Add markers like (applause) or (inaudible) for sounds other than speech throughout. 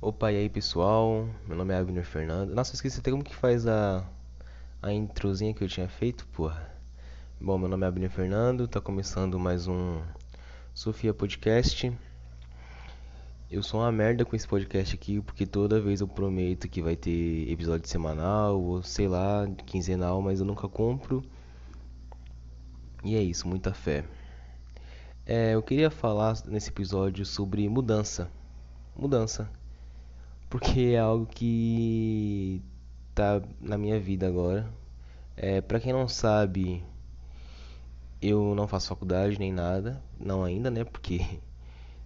Opa, e aí pessoal? Meu nome é Abner Fernando. Nossa, eu esqueci até como que faz a, a introzinha que eu tinha feito, porra. Bom, meu nome é Abner Fernando, tá começando mais um Sofia Podcast. Eu sou uma merda com esse podcast aqui, porque toda vez eu prometo que vai ter episódio semanal, ou sei lá, quinzenal, mas eu nunca compro. E é isso, muita fé. É, eu queria falar nesse episódio sobre mudança. Mudança. Porque é algo que tá na minha vida agora. É, para quem não sabe, eu não faço faculdade nem nada, não ainda, né? Porque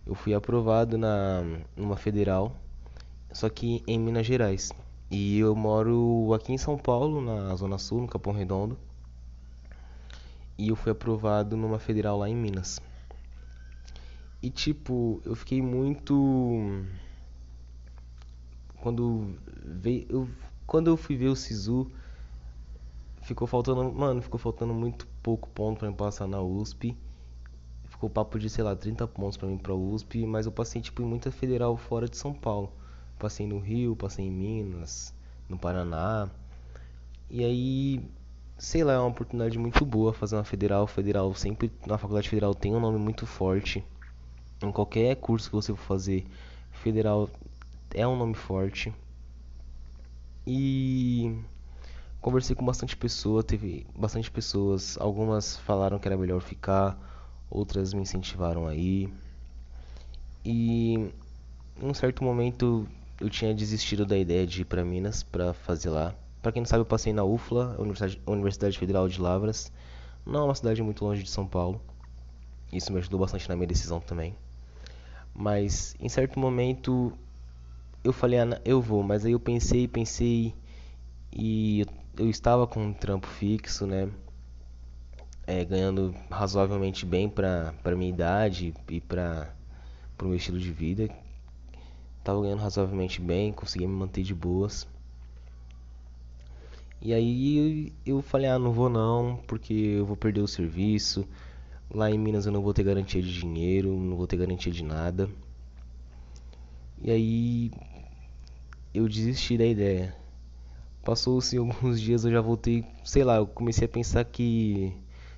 eu fui aprovado na numa federal, só que em Minas Gerais. E eu moro aqui em São Paulo, na Zona Sul, no Capão Redondo. E eu fui aprovado numa federal lá em Minas. E tipo, eu fiquei muito quando veio eu quando eu fui ver o Sisu ficou faltando, mano, ficou faltando muito pouco ponto para me passar na USP. Ficou papo de, sei lá, 30 pontos para mim para USP, mas eu passei tipo em muita federal fora de São Paulo. Passei no Rio, passei em Minas, no Paraná. E aí, sei lá, é uma oportunidade muito boa fazer uma federal. Federal sempre na faculdade federal tem um nome muito forte. Em qualquer curso que você for fazer, federal é um nome forte. E conversei com bastante pessoa, teve bastante pessoas, algumas falaram que era melhor ficar, outras me incentivaram aí. E em um certo momento eu tinha desistido da ideia de ir para Minas para fazer lá. Para quem não sabe, eu passei na UFLA, Universidade, Universidade Federal de Lavras. Não é uma cidade muito longe de São Paulo. Isso me ajudou bastante na minha decisão também. Mas em certo momento eu falei, ah, eu vou, mas aí eu pensei, pensei e eu estava com um trampo fixo, né? É, ganhando razoavelmente bem para minha idade e para o meu estilo de vida. Tava ganhando razoavelmente bem, conseguia me manter de boas. E aí eu falei, ah, não vou não, porque eu vou perder o serviço. Lá em Minas eu não vou ter garantia de dinheiro, não vou ter garantia de nada. E aí eu desisti da ideia. Passou-se alguns dias, eu já voltei, sei lá, eu comecei a pensar que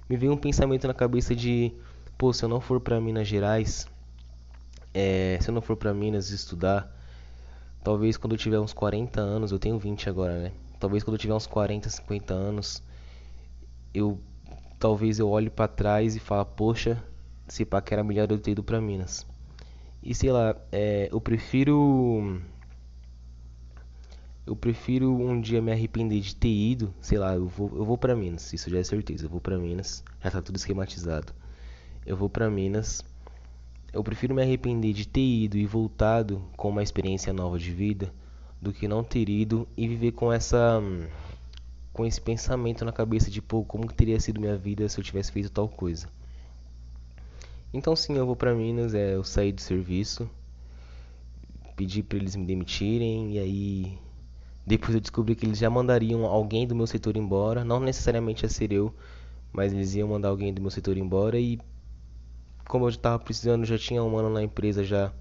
me veio um pensamento na cabeça de, pô, se eu não for para Minas Gerais, é, se eu não for para Minas estudar, talvez quando eu tiver uns 40 anos, eu tenho 20 agora, né? Talvez quando eu tiver uns 40, 50 anos, eu talvez eu olhe para trás e fale, poxa, se pá que era melhor eu ter ido para Minas. E sei lá, é, eu prefiro eu prefiro um dia me arrepender de ter ido, sei lá, eu vou, eu vou para Minas, isso já é certeza, eu vou para Minas, já tá tudo esquematizado. Eu vou para Minas. Eu prefiro me arrepender de ter ido e voltado com uma experiência nova de vida do que não ter ido e viver com essa com esse pensamento na cabeça de pô, como teria sido minha vida se eu tivesse feito tal coisa. Então sim, eu vou para Minas, é, eu saí do serviço, pedi para eles me demitirem e aí depois eu descobri que eles já mandariam alguém do meu setor embora, não necessariamente a ser eu, mas eles iam mandar alguém do meu setor embora e como eu já estava precisando, já tinha um ano na empresa já.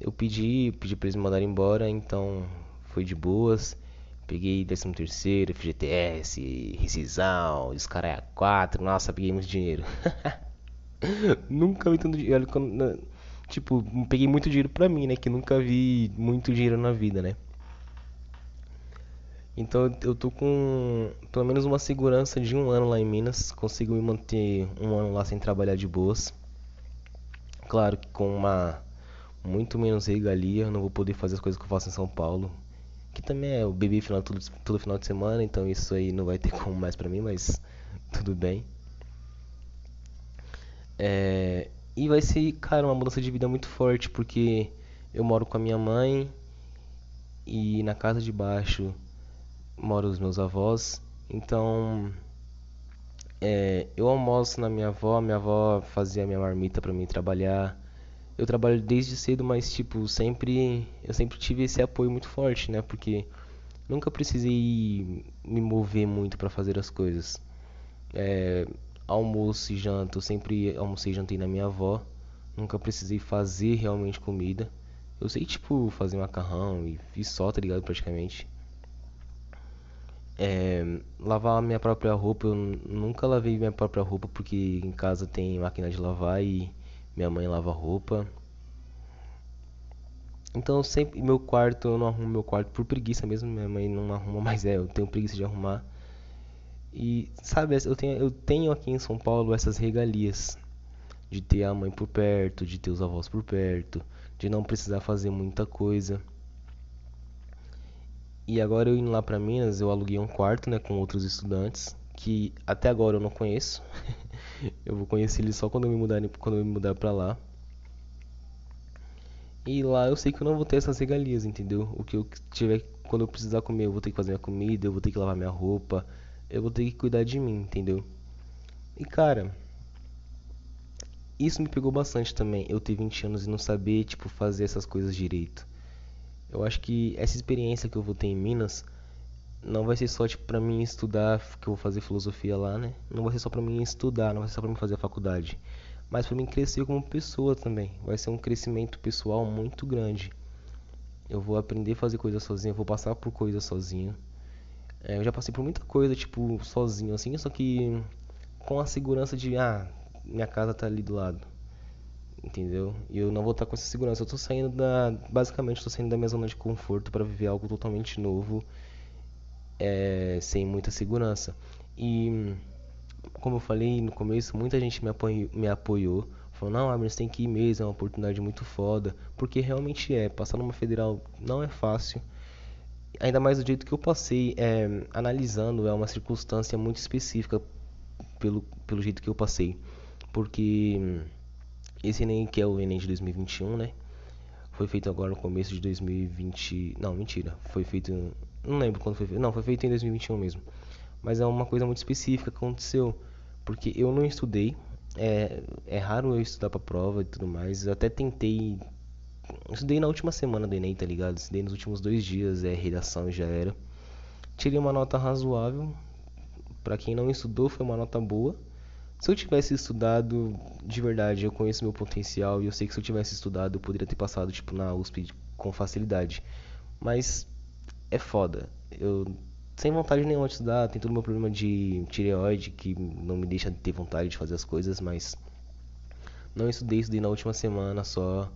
Eu pedi, pedi para eles me mandarem embora, então foi de boas. Peguei 13 terceiro, FGTS, rescisão, descaralho 4, nossa, peguei muito dinheiro. (laughs) (laughs) nunca vi tanto dinheiro, tipo, peguei muito dinheiro pra mim, né, que nunca vi muito dinheiro na vida, né. Então eu tô com pelo menos uma segurança de um ano lá em Minas. Consigo me manter um ano lá sem trabalhar de boas. Claro que com uma muito menos regalia, não vou poder fazer as coisas que eu faço em São Paulo. Que também é o bebê final todo, todo final de semana, então isso aí não vai ter como mais pra mim, mas tudo bem. É, e vai ser, cara, uma mudança de vida muito forte, porque eu moro com a minha mãe e na casa de baixo moram os meus avós. Então, é, eu almoço na minha avó, minha avó fazia minha marmita para mim trabalhar. Eu trabalho desde cedo, mas tipo, sempre eu sempre tive esse apoio muito forte, né? Porque nunca precisei me mover muito para fazer as coisas. É, almoço e janta, eu sempre almocei e jantei na minha avó. Nunca precisei fazer realmente comida. Eu sei, tipo, fazer macarrão e fiz só, tá ligado? Praticamente. É, lavar minha própria roupa, eu nunca lavei minha própria roupa porque em casa tem máquina de lavar e minha mãe lava roupa. Então sempre meu quarto, eu não arrumo meu quarto por preguiça mesmo, minha mãe não arruma, (laughs) mas é, eu tenho preguiça de arrumar. E sabe, eu tenho, eu tenho aqui em São Paulo essas regalias de ter a mãe por perto, de ter os avós por perto, de não precisar fazer muita coisa. E agora eu indo lá para Minas, eu aluguei um quarto, né, com outros estudantes que até agora eu não conheço. (laughs) eu vou conhecer eles só quando eu me mudar, quando eu me mudar para lá. E lá eu sei que eu não vou ter essas regalias, entendeu? O que eu tiver quando eu precisar comer, eu vou ter que fazer minha comida, eu vou ter que lavar minha roupa, eu vou ter que cuidar de mim, entendeu? E cara, isso me pegou bastante também. Eu ter 20 anos e não saber, tipo, fazer essas coisas direito. Eu acho que essa experiência que eu vou ter em Minas não vai ser só tipo para mim estudar, que eu vou fazer filosofia lá, né? Não vai ser só para mim estudar, não vai ser só para mim fazer a faculdade, mas para mim crescer como pessoa também. Vai ser um crescimento pessoal muito grande. Eu vou aprender a fazer coisas sozinho, eu vou passar por coisas sozinho. É, eu já passei por muita coisa, tipo, sozinho, assim, só que com a segurança de, ah, minha casa tá ali do lado entendeu? E eu não vou estar com essa segurança. Eu tô saindo da, basicamente, estou saindo da minha zona de conforto para viver algo totalmente novo, é, sem muita segurança. E como eu falei no começo, muita gente me apoiou, me apoiou falou: "Não, Abner, você tem que ir mesmo, é uma oportunidade muito foda", porque realmente é. Passar numa federal não é fácil. Ainda mais do jeito que eu passei, é, analisando, é uma circunstância muito específica pelo, pelo jeito que eu passei. Porque esse Enem, que é o Enem de 2021, né? Foi feito agora no começo de 2020. Não, mentira. Foi feito. Não lembro quando foi feito. Não, foi feito em 2021 mesmo. Mas é uma coisa muito específica que aconteceu. Porque eu não estudei. É, é raro eu estudar pra prova e tudo mais. Eu até tentei. Estudei na última semana do Enem, tá ligado? Estudei nos últimos dois dias, é redação já era. Tirei uma nota razoável. Pra quem não estudou, foi uma nota boa. Se eu tivesse estudado de verdade, eu conheço meu potencial e eu sei que se eu tivesse estudado eu poderia ter passado tipo na USP com facilidade. Mas é foda. Eu sem vontade nenhuma de estudar, tem todo o meu problema de tireoide que não me deixa ter vontade de fazer as coisas, mas não estudei, estudei na última semana só.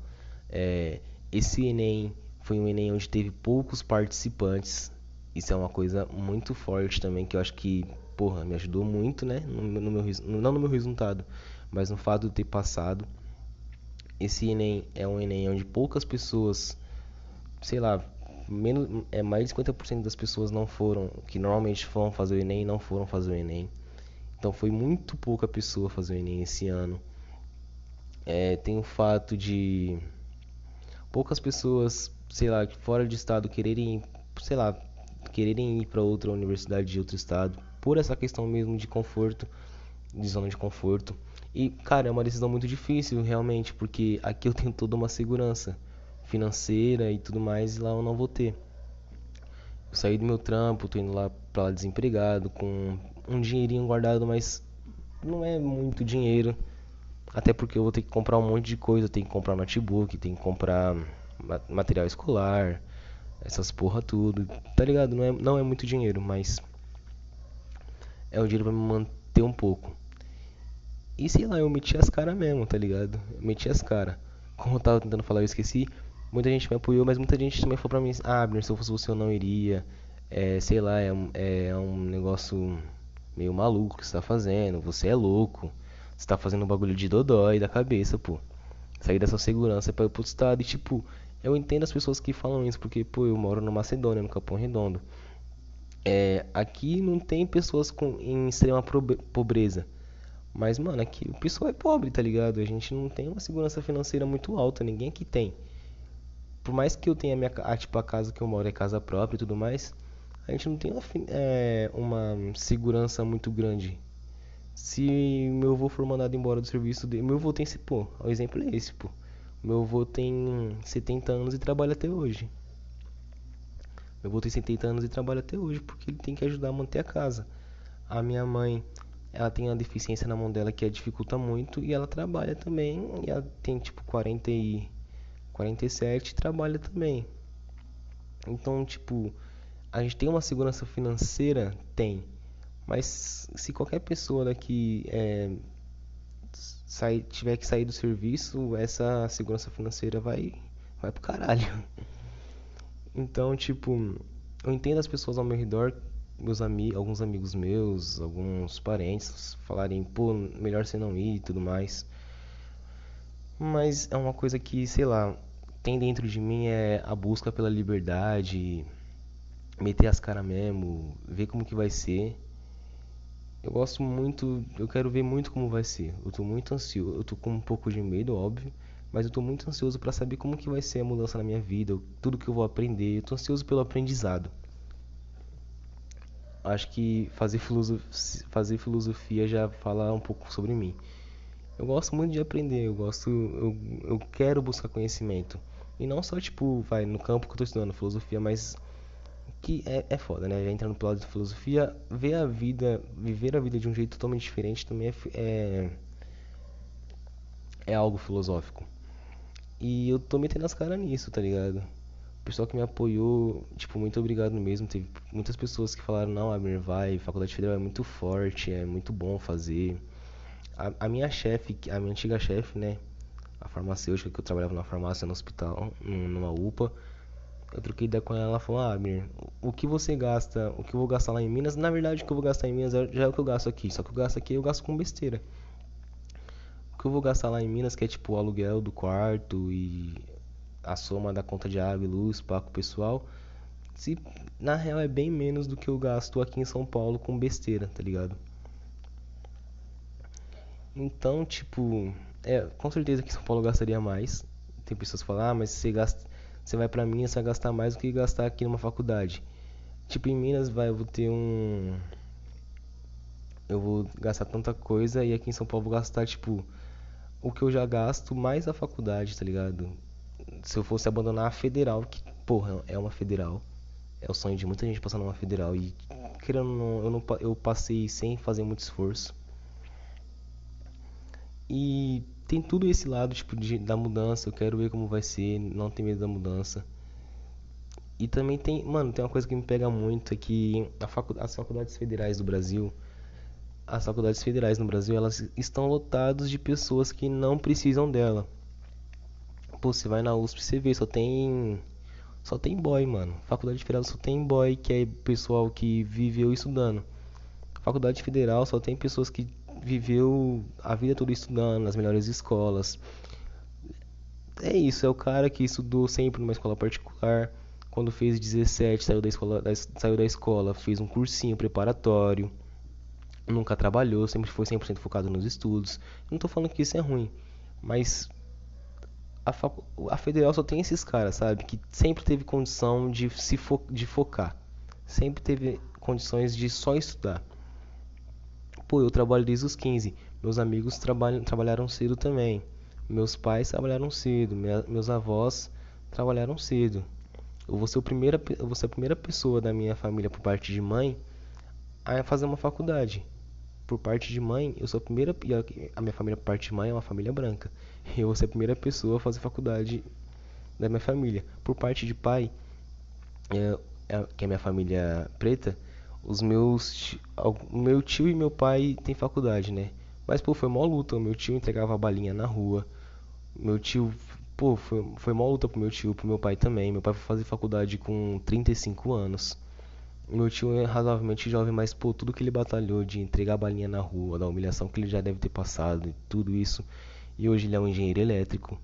É, esse Enem foi um Enem onde teve poucos participantes. Isso é uma coisa muito forte também que eu acho que porra, me ajudou muito, né? No, no meu, não no meu resultado, mas no fato de ter passado. Esse Enem é um Enem onde poucas pessoas, sei lá, menos, é mais de 50% das pessoas não foram, que normalmente vão fazer o Enem, não foram fazer o Enem. Então foi muito pouca pessoa fazer o Enem esse ano. É, tem o fato de poucas pessoas, sei lá, fora de estado quererem, sei lá, quererem ir para outra universidade de outro estado por essa questão mesmo de conforto, de zona de conforto. E, cara, é uma decisão muito difícil, realmente, porque aqui eu tenho toda uma segurança financeira e tudo mais, e lá eu não vou ter. Eu saí do meu trampo, tô indo lá pra lá desempregado, com um dinheirinho guardado, mas não é muito dinheiro. Até porque eu vou ter que comprar um monte de coisa, tem que comprar notebook, tem que comprar material escolar, essas porra tudo, tá ligado? Não é, não é muito dinheiro, mas é o dinheiro pra me manter um pouco. E sei lá, eu meti as caras mesmo, tá ligado? Eu meti as caras. Como eu tava tentando falar, eu esqueci. Muita gente me apoiou, mas muita gente também falou pra mim: Ah, Abner, se eu fosse você eu não iria. É, sei lá, é, é um negócio meio maluco que você tá fazendo. Você é louco. Você tá fazendo um bagulho de dodói da cabeça, pô. Sair dessa segurança pra ir pro estado. E tipo, eu entendo as pessoas que falam isso, porque, pô, eu moro no Macedônia, no Capão Redondo. É, aqui não tem pessoas com, em extrema pobreza. Mas, mano, aqui o pessoal é pobre, tá ligado? A gente não tem uma segurança financeira muito alta, ninguém aqui tem. Por mais que eu tenha minha a, tipo, a casa que eu moro é casa própria e tudo mais, a gente não tem uma, é, uma segurança muito grande. Se meu avô for mandado embora do serviço dele, meu avô tem pô, o exemplo é esse, pô. Meu avô tem 70 anos e trabalha até hoje. Meu avô tem 70 anos e trabalha até hoje porque ele tem que ajudar a manter a casa. A minha mãe, ela tem uma deficiência na mão dela que a dificulta muito e ela trabalha também. E ela tem tipo 40 e 47 trabalha também. Então, tipo, a gente tem uma segurança financeira? Tem. Mas se qualquer pessoa daqui é, sair, tiver que sair do serviço, essa segurança financeira vai, vai pro caralho. Então, tipo, eu entendo as pessoas ao meu redor, meus amigos, alguns amigos meus, alguns parentes falarem, pô, melhor você não ir e tudo mais. Mas é uma coisa que, sei lá, tem dentro de mim é a busca pela liberdade, meter as caras mesmo, ver como que vai ser. Eu gosto muito, eu quero ver muito como vai ser. Eu tô muito ansioso, eu tô com um pouco de medo, óbvio, mas eu tô muito ansioso para saber como que vai ser a mudança na minha vida, tudo que eu vou aprender. Eu tô ansioso pelo aprendizado. Acho que fazer filosofia, fazer filosofia já fala um pouco sobre mim. Eu gosto muito de aprender, eu gosto, eu, eu quero buscar conhecimento. E não só, tipo, vai no campo que eu tô estudando filosofia, mas que é, é foda, né? Já entrando pro lado de filosofia, ver a vida, viver a vida de um jeito totalmente diferente também é, é, é algo filosófico. E eu tô metendo as caras nisso, tá ligado? O pessoal que me apoiou, tipo, muito obrigado mesmo. Teve muitas pessoas que falaram, não, Abner, vai, faculdade federal é muito forte, é muito bom fazer. A, a minha chefe, a minha antiga chefe, né? A farmacêutica que eu trabalhava na farmácia no hospital, numa UPA. Eu troquei ideia com ela, ela falou, ah, Mir, o que você gasta, o que eu vou gastar lá em Minas, na verdade o que eu vou gastar em Minas é, já é o que eu gasto aqui, só que eu gasto aqui eu gasto com besteira. O que eu vou gastar lá em Minas, que é tipo o aluguel do quarto e a soma da conta de água e luz, pago pessoal, se na real é bem menos do que eu gasto aqui em São Paulo com besteira, tá ligado? Então, tipo, é, com certeza que São Paulo gastaria mais. Tem pessoas que falam, ah, mas você gasta, você vai pra Minas, você vai gastar mais do que gastar aqui numa faculdade. Tipo, em Minas, vai, eu vou ter um eu vou gastar tanta coisa e aqui em São Paulo vou gastar, tipo, o que eu já gasto mais a faculdade, tá ligado? Se eu fosse abandonar a federal, que, porra, é uma federal. É o sonho de muita gente passar numa federal e querendo eu não eu passei sem fazer muito esforço. E tem tudo esse lado tipo de, da mudança, eu quero ver como vai ser, não tem medo da mudança. E também tem, mano, tem uma coisa que me pega muito é que facu as faculdades federais do Brasil, as faculdades federais no Brasil, elas estão lotadas de pessoas que não precisam dela. Pô, você vai na USP, você vê, só tem só tem boy, mano. Faculdade federal só tem boy, que é pessoal que viveu estudando. Faculdade federal só tem pessoas que viveu a vida toda estudando nas melhores escolas. É isso, é o cara que estudou sempre numa escola particular. Quando fez 17, saiu da escola, saiu da escola fez um cursinho preparatório. Nunca trabalhou, sempre foi 100% focado nos estudos. Não estou falando que isso é ruim, mas a, a federal só tem esses caras, sabe? Que sempre teve condição de se fo de focar. Sempre teve condições de só estudar. Pô, eu trabalho desde os 15. Meus amigos trabalham, trabalharam cedo também. Meus pais trabalharam cedo. Minha, meus avós trabalharam cedo. Eu vou, ser o primeira, eu vou ser a primeira pessoa da minha família por parte de mãe a fazer uma faculdade. Por parte de mãe, eu sou a primeira. A minha família por parte de mãe é uma família branca. (laughs) Eu vou ser a primeira pessoa a fazer faculdade da minha família. Por parte de pai, é, é, que é minha família preta, os meus. Meu tio e meu pai têm faculdade, né? Mas, pô, foi mó luta. Meu tio entregava a balinha na rua. Meu tio. Pô, foi, foi mó luta pro meu tio, pro meu pai também. Meu pai foi fazer faculdade com 35 anos. Meu tio é razoavelmente jovem, mas, pô, tudo que ele batalhou de entregar a balinha na rua, da humilhação que ele já deve ter passado, tudo isso. E hoje ele é um engenheiro elétrico,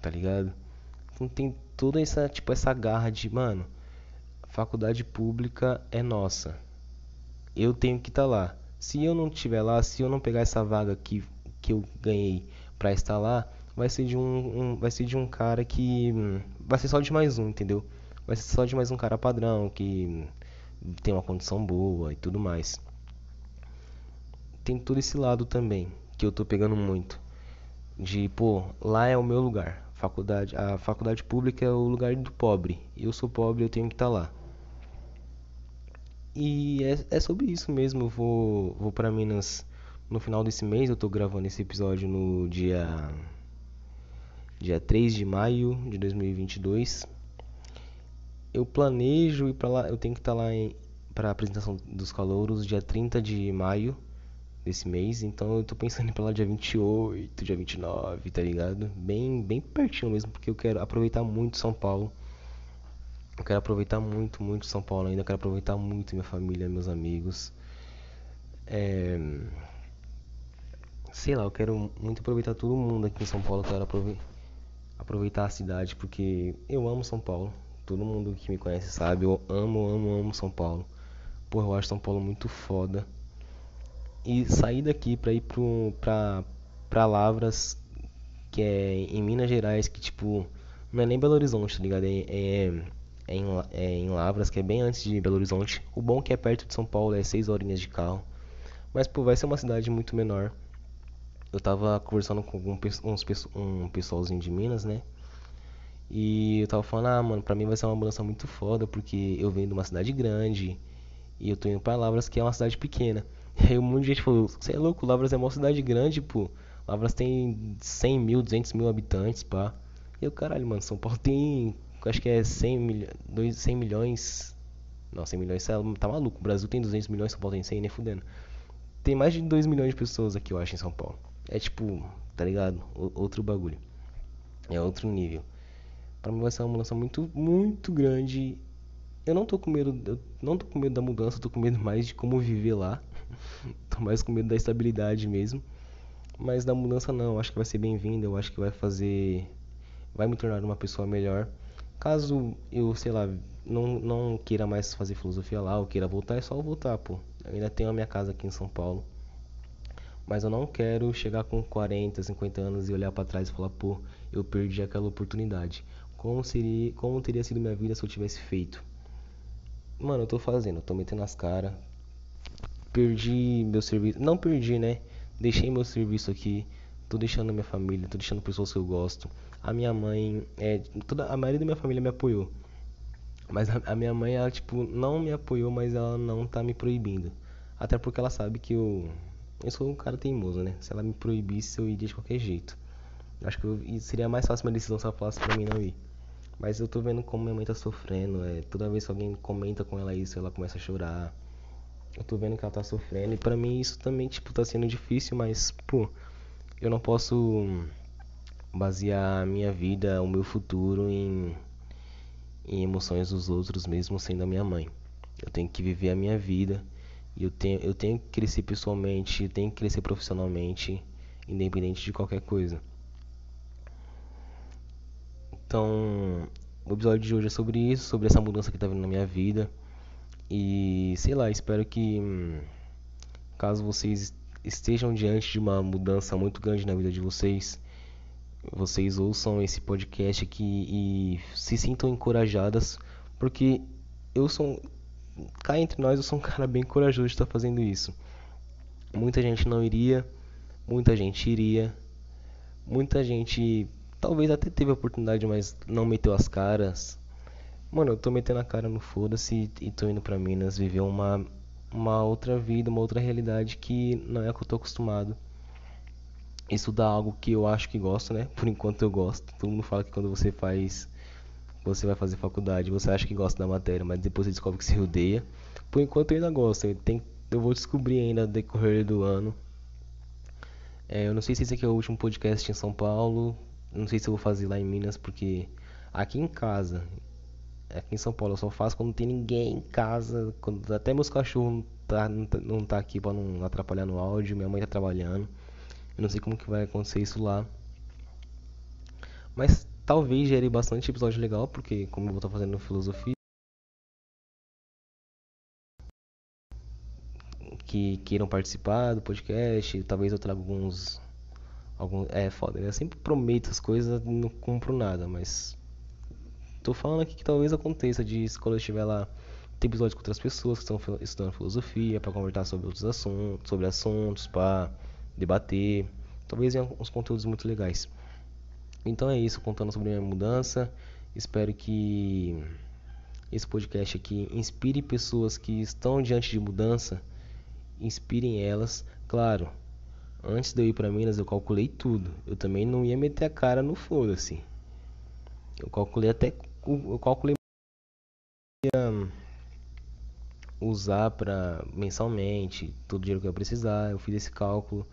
tá ligado? Então tem toda essa, tipo, essa garra de, mano, faculdade pública é nossa. Eu tenho que estar tá lá. Se eu não estiver lá, se eu não pegar essa vaga que, que eu ganhei para estar lá, vai ser de um, um, vai ser de um cara que hum, vai ser só de mais um, entendeu? Vai ser só de mais um cara padrão que tem uma condição boa e tudo mais. Tem todo esse lado também que eu tô pegando muito de, pô, lá é o meu lugar. Faculdade, a faculdade pública é o lugar do pobre. Eu sou pobre, eu tenho que estar tá lá. E é, é sobre isso mesmo. Eu vou, vou para Minas no final desse mês. Eu tô gravando esse episódio no dia dia 3 de maio de 2022. Eu planejo ir para lá, eu tenho que estar tá lá para a apresentação dos calouros dia 30 de maio desse mês, então eu tô pensando em ir pra lá dia 28, dia 29, tá ligado? Bem, bem pertinho mesmo, porque eu quero aproveitar muito São Paulo. Eu quero aproveitar muito, muito São Paulo ainda, eu quero aproveitar muito minha família, meus amigos. É... Sei lá, eu quero muito aproveitar todo mundo aqui em São Paulo, eu quero aproveitar a cidade, porque eu amo São Paulo. Todo mundo que me conhece sabe, eu amo, amo, amo São Paulo. Pô, eu acho São Paulo muito foda. E sair daqui pra ir pro, pra, pra Lavras, que é em Minas Gerais, que tipo, não é nem Belo Horizonte, tá ligado? É, é, em, é em Lavras, que é bem antes de Belo Horizonte. O bom é que é perto de São Paulo, é 6 horinhas de carro. Mas, pô, vai ser uma cidade muito menor. Eu tava conversando com um, uns, um pessoalzinho de Minas, né? E eu tava falando, ah, mano, pra mim vai ser uma mudança muito foda, porque eu venho de uma cidade grande e eu tô indo pra Lavras, que é uma cidade pequena. E (laughs) aí um monte de gente falou, você é louco, Lavras é uma cidade grande, pô. Lavras tem 100 mil, 200 mil habitantes, pá. E eu, caralho, mano, São Paulo tem, acho que é 100, milho, 100 milhões. Não, 100 milhões, tá maluco. O Brasil tem 200 milhões, São Paulo tem 100, nem fudendo. Tem mais de 2 milhões de pessoas aqui, eu acho, em São Paulo. É tipo, tá ligado? Outro bagulho. É outro nível. Pra mim vai ser uma mudança muito, muito grande. Eu não tô com medo, eu não tô com medo da mudança, eu tô com medo mais de como viver lá. (laughs) Tô mais com medo da estabilidade mesmo. Mas da mudança não, eu acho que vai ser bem-vinda, eu acho que vai fazer. Vai me tornar uma pessoa melhor. Caso eu, sei lá, não, não queira mais fazer filosofia lá, ou queira voltar, é só voltar, pô. Eu ainda tenho a minha casa aqui em São Paulo. Mas eu não quero chegar com 40, 50 anos e olhar para trás e falar, pô, eu perdi aquela oportunidade. Como seria, como teria sido minha vida se eu tivesse feito? Mano, eu tô fazendo, eu tô metendo as caras, perdi meu serviço. Não perdi, né? Deixei meu serviço aqui. Tô deixando minha família, tô deixando pessoas que eu gosto. A minha mãe, é, toda a maioria da minha família me apoiou. Mas a, a, minha mãe, ela, tipo, não me apoiou, mas ela não tá me proibindo. Até porque ela sabe que eu, eu sou um cara teimoso, né? Se ela me proibisse, eu iria de qualquer jeito. Acho que eu, seria mais fácil uma decisão se ela falasse pra mim não ir. Mas eu tô vendo como minha mãe tá sofrendo. É, toda vez que alguém comenta com ela isso, ela começa a chorar. Eu tô vendo que ela tá sofrendo e pra mim isso também, tipo, tá sendo difícil, mas, pô, eu não posso basear a minha vida, o meu futuro em, em emoções dos outros, mesmo sendo a minha mãe. Eu tenho que viver a minha vida e eu tenho, eu tenho que crescer pessoalmente, eu tenho que crescer profissionalmente, independente de qualquer coisa. Então, o episódio de hoje é sobre isso, sobre essa mudança que tá vindo na minha vida. E sei lá, espero que hum, caso vocês estejam diante de uma mudança muito grande na vida de vocês, vocês ouçam esse podcast aqui e se sintam encorajadas, porque eu sou cá entre nós, eu sou um (laughs) cara bem corajoso de estar fazendo isso. Muita gente não iria, muita gente iria, muita gente talvez até teve a oportunidade, mas não meteu as caras, Mano, eu tô metendo a cara no foda-se e tô indo pra Minas viver uma, uma outra vida, uma outra realidade que não é a que eu tô acostumado. Estudar algo que eu acho que gosto, né? Por enquanto eu gosto. Todo mundo fala que quando você faz. Você vai fazer faculdade, você acha que gosta da matéria, mas depois você descobre que você odeia. Por enquanto eu ainda gosto. Eu, tenho, eu vou descobrir ainda no decorrer do ano. É, eu não sei se esse aqui é o último podcast em São Paulo. Não sei se eu vou fazer lá em Minas, porque aqui em casa aqui em São Paulo eu só faço quando tem ninguém em casa, quando até meus cachorros não tá, não tá, tá aqui para não atrapalhar no áudio, minha mãe tá trabalhando. Eu não sei como que vai acontecer isso lá. Mas talvez gere bastante episódio legal, porque como eu vou estar fazendo filosofia que queiram participar do podcast, talvez eu traga alguns alguns é foda, né? eu sempre prometo as coisas, não cumpro nada, mas Tô falando aqui que talvez aconteça de eu estiver lá ter episódios com outras pessoas que estão estudando filosofia para conversar sobre outros assuntos, sobre assuntos, para debater. Talvez venham uns conteúdos muito legais. Então é isso, contando sobre a minha mudança. Espero que esse podcast aqui inspire pessoas que estão diante de mudança, inspirem elas. Claro, antes de eu ir para Minas, eu calculei tudo. Eu também não ia meter a cara no foda-se. Eu calculei até eu calculei usar para mensalmente todo o dinheiro que eu precisar. Eu fiz esse cálculo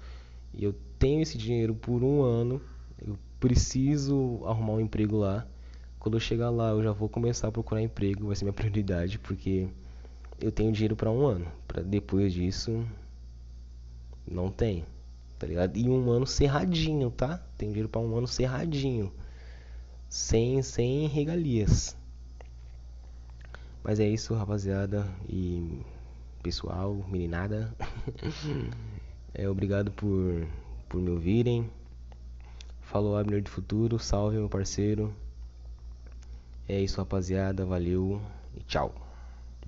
e eu tenho esse dinheiro por um ano. Eu preciso arrumar um emprego lá. Quando eu chegar lá, eu já vou começar a procurar emprego, vai ser minha (laughs) prioridade, porque eu tenho dinheiro para um ano. Para depois disso, não tem, tá ligado? E um ano cerradinho, tá? Tem dinheiro para um ano cerradinho, sem sem regalias. Mas é isso, rapaziada e pessoal, meninada. (laughs) é, obrigado por, por me ouvirem. Falou Abner do Futuro, salve meu parceiro. É isso, rapaziada, valeu e tchau.